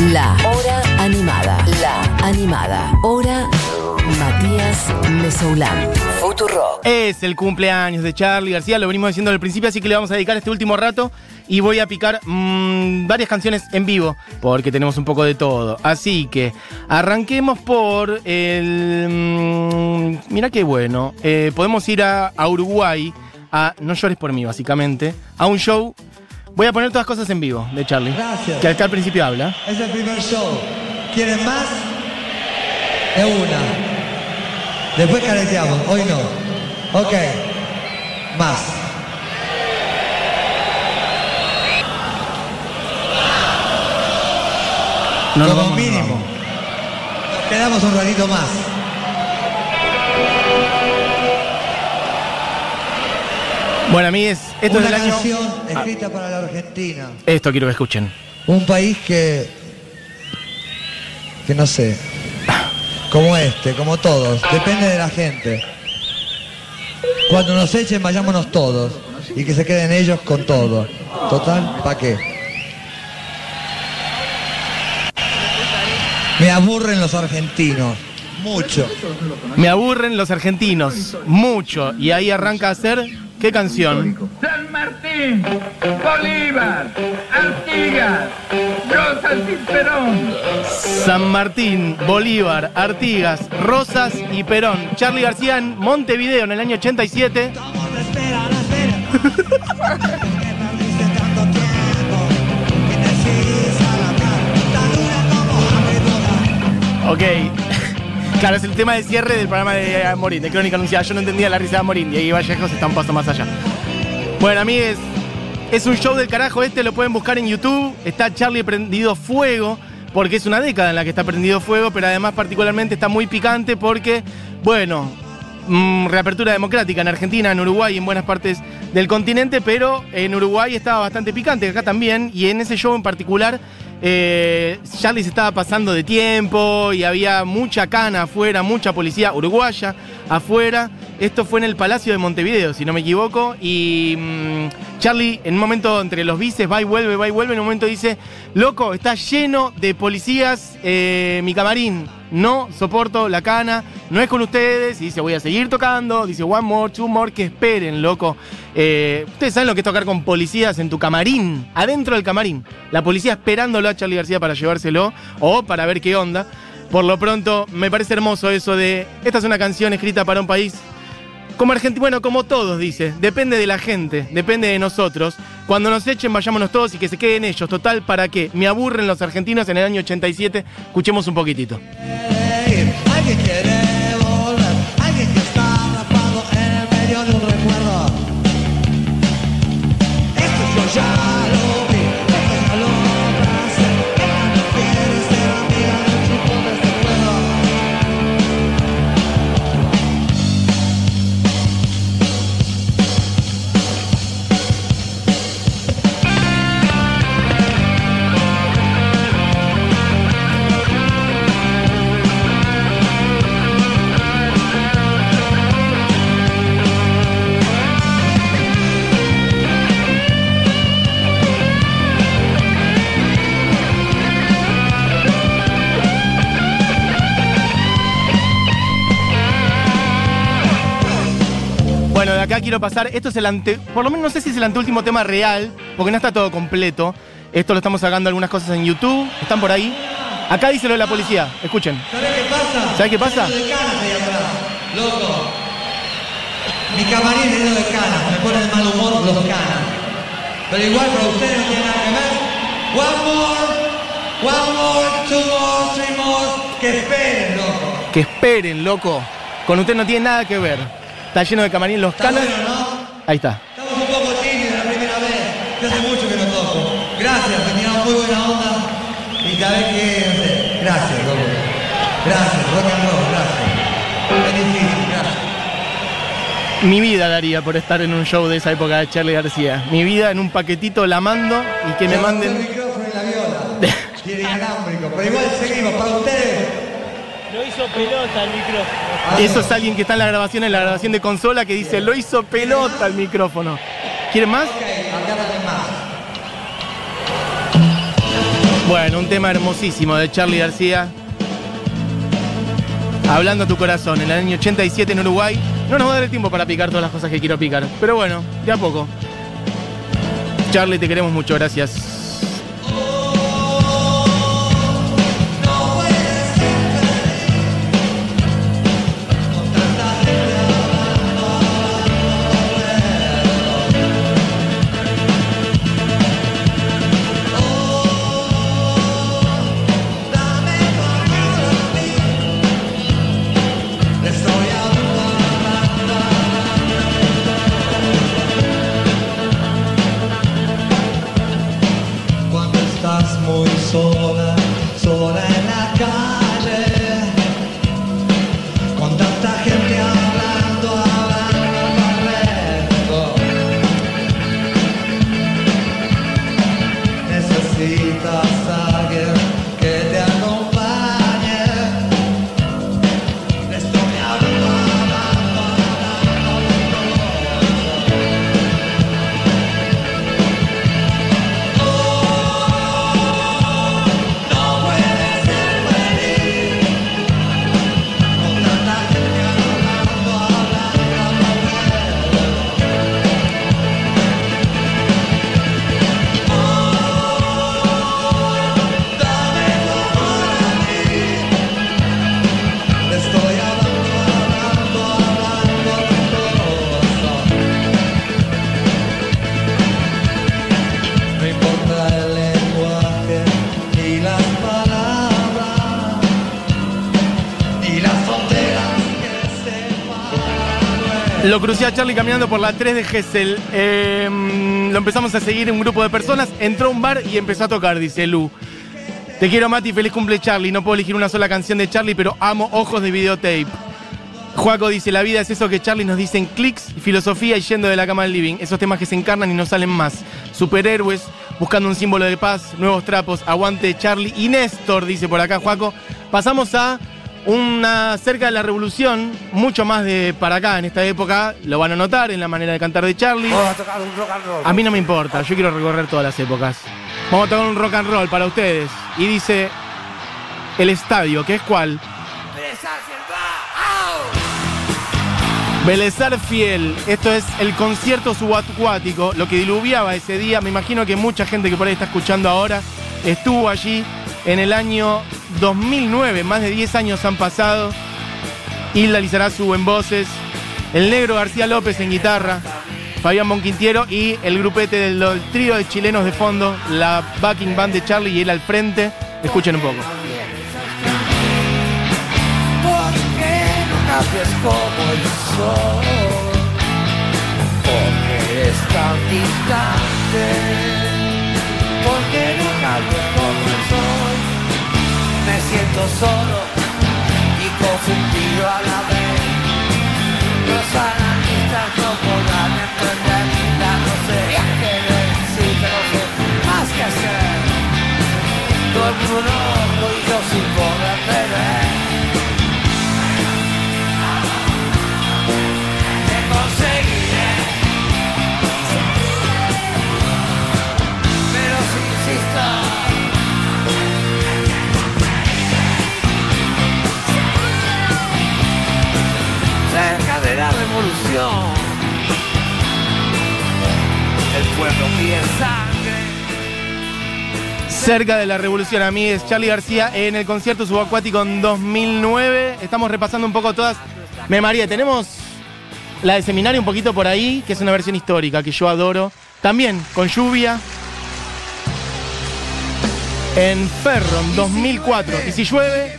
La Hora Animada. La Animada. Hora Matías Mesoulán. Futuro. Es el cumpleaños de Charlie García, lo venimos diciendo al principio, así que le vamos a dedicar este último rato y voy a picar mm, varias canciones en vivo, porque tenemos un poco de todo. Así que arranquemos por el... mm, mira qué bueno, eh, podemos ir a, a Uruguay, a No llores por mí, básicamente, a un show. Voy a poner todas cosas en vivo de Charlie, Gracias. que acá al principio habla. Es el primer show. ¿Quieren más? De una. Después careteamos. Hoy no. Ok. Más. No Como vamos, mínimo. Nos quedamos un ratito más. Bueno, a mí es... Esto Una es del año... canción Ah, escrita para la Argentina. esto quiero que escuchen. Un país que. que no sé. Como este, como todos. Depende de la gente. Cuando nos echen, vayámonos todos. Y que se queden ellos con todo. Total, ¿para qué? Me aburren los argentinos. Mucho. Me aburren los argentinos, mucho. Y ahí arranca a hacer, ¿qué canción? San Martín, Bolívar, Artigas, Rosas y Perón. San Martín, Bolívar, Artigas, Rosas y Perón. Charlie García en Montevideo en el año 87. Ok. Claro, es el tema de cierre del programa de Amorín, de Crónica Anunciada. Yo no entendía la risa de Amorín y ahí Vallejos está un paso más allá. Bueno, a mí es, es un show del carajo este, lo pueden buscar en YouTube. Está Charlie prendido fuego, porque es una década en la que está prendido fuego, pero además particularmente está muy picante porque, bueno, mm, reapertura democrática en Argentina, en Uruguay y en buenas partes del continente, pero en Uruguay estaba bastante picante, acá también, y en ese show en particular, eh, Charlie se estaba pasando de tiempo y había mucha cana afuera, mucha policía uruguaya afuera. Esto fue en el Palacio de Montevideo, si no me equivoco, y mm, Charlie en un momento entre los bices va y vuelve, va y vuelve, en un momento dice, loco, está lleno de policías eh, mi camarín, no soporto la cana, no es con ustedes, y dice, voy a seguir tocando, dice, one more, two more, que esperen, loco. Eh, ustedes saben lo que es tocar con policías en tu camarín, adentro del camarín, la policía esperándolo a Charlie García para llevárselo o para ver qué onda. Por lo pronto, me parece hermoso eso de, esta es una canción escrita para un país como Argentina, bueno, como todos, dice. Depende de la gente, depende de nosotros. Cuando nos echen, vayámonos todos y que se queden ellos. Total, ¿para qué? Me aburren los argentinos en el año 87. Escuchemos un poquitito. Acá quiero pasar. Esto es el ante. Por lo menos no sé si es el anteúltimo tema real, porque no está todo completo. Esto lo estamos sacando algunas cosas en YouTube. Están por ahí. Acá dice lo de la policía. Escuchen. ¿Sabes qué pasa? ¿Sabés qué pasa? De canas ahí atrás, loco. Mi camarín es de canas, me pone de mal humor los canas. Pero igual para ustedes no tiene nada que ver. One more, one more, two more, three more. Que esperen, loco. Que esperen, loco. Con usted no tiene nada que ver. Está lleno de camarín los Está canas. bueno, ¿no? Ahí está. Estamos un poco tímidos la primera vez. Yo hace mucho que no toco. Gracias, me tiraron muy buena onda. Y cada vez que, no sé, gracias, loco. Gracias, rock and roll, gracias. Es difícil, gracias. Mi vida daría por estar en un show de esa época de Charlie García. Mi vida en un paquetito la mando y que me El manden. micrófono y la viola. Y el inalámbrico. Pero igual seguimos para ustedes. Lo hizo pelota el micrófono. Eso es alguien que está en la grabación, en la grabación de consola, que dice, lo hizo pelota el micrófono. ¿Quieren más? Bueno, un tema hermosísimo de Charlie García. Hablando a tu corazón, en el año 87 en Uruguay. No nos va a dar el tiempo para picar todas las cosas que quiero picar. Pero bueno, de a poco. Charlie, te queremos mucho, gracias. Lo crucé a Charlie caminando por la 3 de Gessel. Eh, lo empezamos a seguir un grupo de personas. Entró a un bar y empezó a tocar, dice Lu. Te quiero, Mati. Feliz cumple, Charlie. No puedo elegir una sola canción de Charlie, pero amo ojos de videotape. Juaco dice: La vida es eso que Charlie nos dice en clics, filosofía y yendo de la cama al living. Esos temas que se encarnan y no salen más. Superhéroes, buscando un símbolo de paz, nuevos trapos, aguante Charlie y Néstor, dice por acá Juaco. Pasamos a una cerca de la revolución, mucho más de para acá en esta época. Lo van a notar en la manera de cantar de Charlie. A mí no me importa, yo quiero recorrer todas las épocas. Vamos a tocar un rock and roll para ustedes. Y dice el estadio, que es cuál? Belezar Fiel, esto es el concierto subacuático, lo que diluviaba ese día. Me imagino que mucha gente que por ahí está escuchando ahora estuvo allí en el año 2009, más de 10 años han pasado. Hilda Lizarazu en voces, el negro García López en guitarra, Fabián Monquintiero y el grupete del, trío de chilenos de fondo, la backing band de Charlie y él al frente. Escuchen un poco. Porque eres tan distante. ¿Por qué no como el sol? Me siento solo y confundido a la vez. Analistas Cerca de la revolución. El pueblo pide sangre. Cerca de la revolución, a mí es Charlie García en el concierto subacuático en 2009. Estamos repasando un poco todas. Me María, tenemos la de seminario un poquito por ahí, que es una versión histórica que yo adoro. También con lluvia. En Ferro, en 2004. Y si llueve,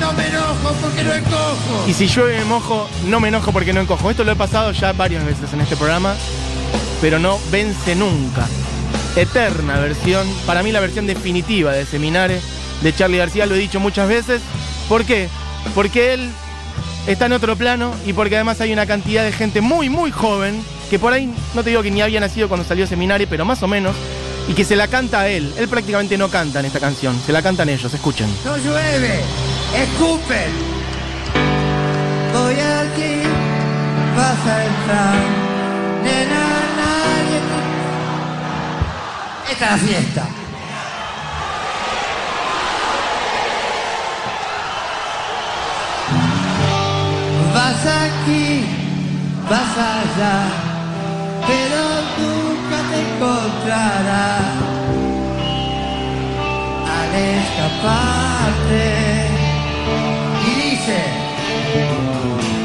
No me enojo porque no encojo. y si llueve me mojo, no me enojo porque no encojo. Esto lo he pasado ya varias veces en este programa, pero no vence nunca. Eterna versión, para mí la versión definitiva de Seminare de Charlie García, lo he dicho muchas veces. ¿Por qué? Porque él está en otro plano y porque además hay una cantidad de gente muy, muy joven que por ahí, no te digo que ni había nacido cuando salió Seminare, pero más o menos, y que se la canta a él. Él prácticamente no canta en esta canción, se la cantan ellos, escuchen. No llueve escupen. Voy aquí, vas a entrar. Nena, nadie. Esta es la fiesta. Vas aquí, vas allá, pero nunca te encontrarás al escaparte y dice.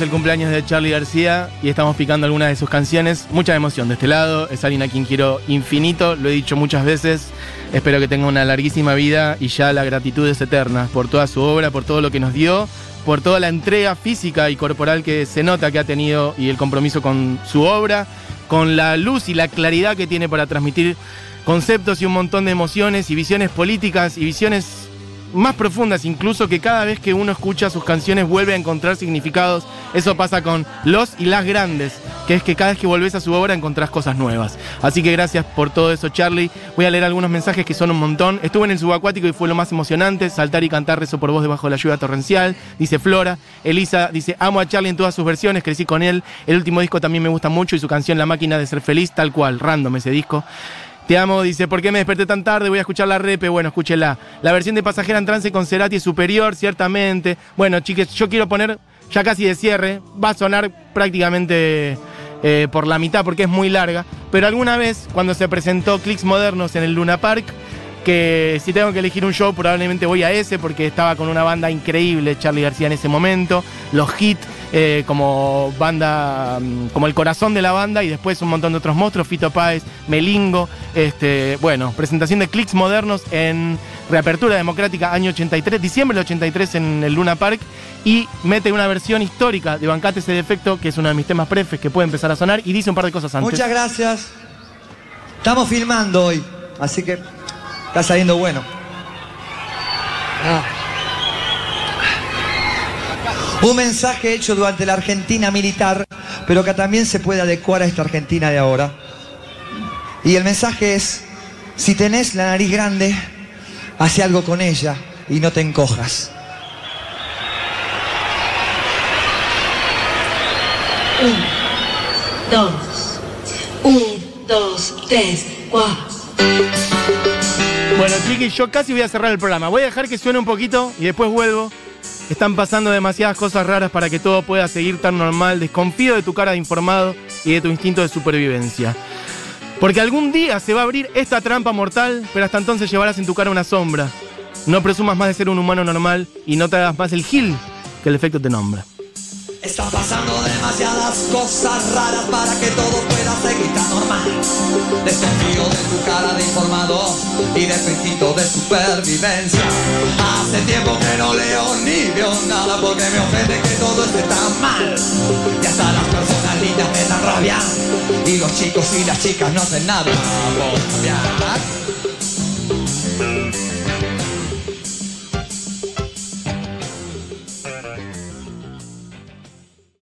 El cumpleaños de Charlie García y estamos picando algunas de sus canciones. Mucha emoción de este lado. Es alguien a quien quiero infinito, lo he dicho muchas veces. Espero que tenga una larguísima vida y ya la gratitud es eterna por toda su obra, por todo lo que nos dio, por toda la entrega física y corporal que se nota que ha tenido y el compromiso con su obra, con la luz y la claridad que tiene para transmitir conceptos y un montón de emociones y visiones políticas y visiones más profundas, incluso que cada vez que uno escucha sus canciones vuelve a encontrar significados. Eso pasa con los y las grandes, que es que cada vez que volvés a su obra encontrás cosas nuevas. Así que gracias por todo eso, Charlie. Voy a leer algunos mensajes que son un montón. Estuve en el subacuático y fue lo más emocionante. Saltar y cantar rezo por vos debajo de la lluvia torrencial, dice Flora. Elisa dice, amo a Charlie en todas sus versiones, crecí con él. El último disco también me gusta mucho y su canción La máquina de ser feliz, tal cual, random ese disco. Te amo, dice, ¿por qué me desperté tan tarde? Voy a escuchar la repe. Bueno, escúchela. La versión de Pasajera en Trance con Cerati es superior, ciertamente. Bueno, chiques, yo quiero poner, ya casi de cierre, va a sonar prácticamente eh, por la mitad porque es muy larga. Pero alguna vez, cuando se presentó Clicks Modernos en el Luna Park, que si tengo que elegir un show, probablemente voy a ese porque estaba con una banda increíble, Charlie García en ese momento. Los hits eh, como banda, mm, como el corazón de la banda y después un montón de otros monstruos, Fito Páez, Melingo. Este, bueno, presentación de clics modernos en Reapertura Democrática año 83, diciembre del 83 en el Luna Park y mete una versión histórica de Bancate ese defecto, que es uno de mis temas prefes que puede empezar a sonar y dice un par de cosas antes. Muchas gracias. Estamos filmando hoy, así que está saliendo bueno. Un mensaje hecho durante la Argentina militar, pero que también se puede adecuar a esta Argentina de ahora. Y el mensaje es, si tenés la nariz grande, hace algo con ella y no te encojas. dos, un, dos, tres, cuatro. Bueno, chiquis, yo casi voy a cerrar el programa. Voy a dejar que suene un poquito y después vuelvo. Están pasando demasiadas cosas raras para que todo pueda seguir tan normal. Desconfío de tu cara de informado y de tu instinto de supervivencia. Porque algún día se va a abrir esta trampa mortal, pero hasta entonces llevarás en tu cara una sombra. No presumas más de ser un humano normal y no te hagas más el gil que el efecto te nombra. Están pasando cosas raras para que todo pueda seguir tan normal. Desconfío de tu cara de informado y de tu de supervivencia. Hace tiempo que no leo ni veo nada porque me ofende que todo esté tan mal. Y hasta las personas lindas me dan rabia. Y los chicos y las chicas no hacen nada por cambiar.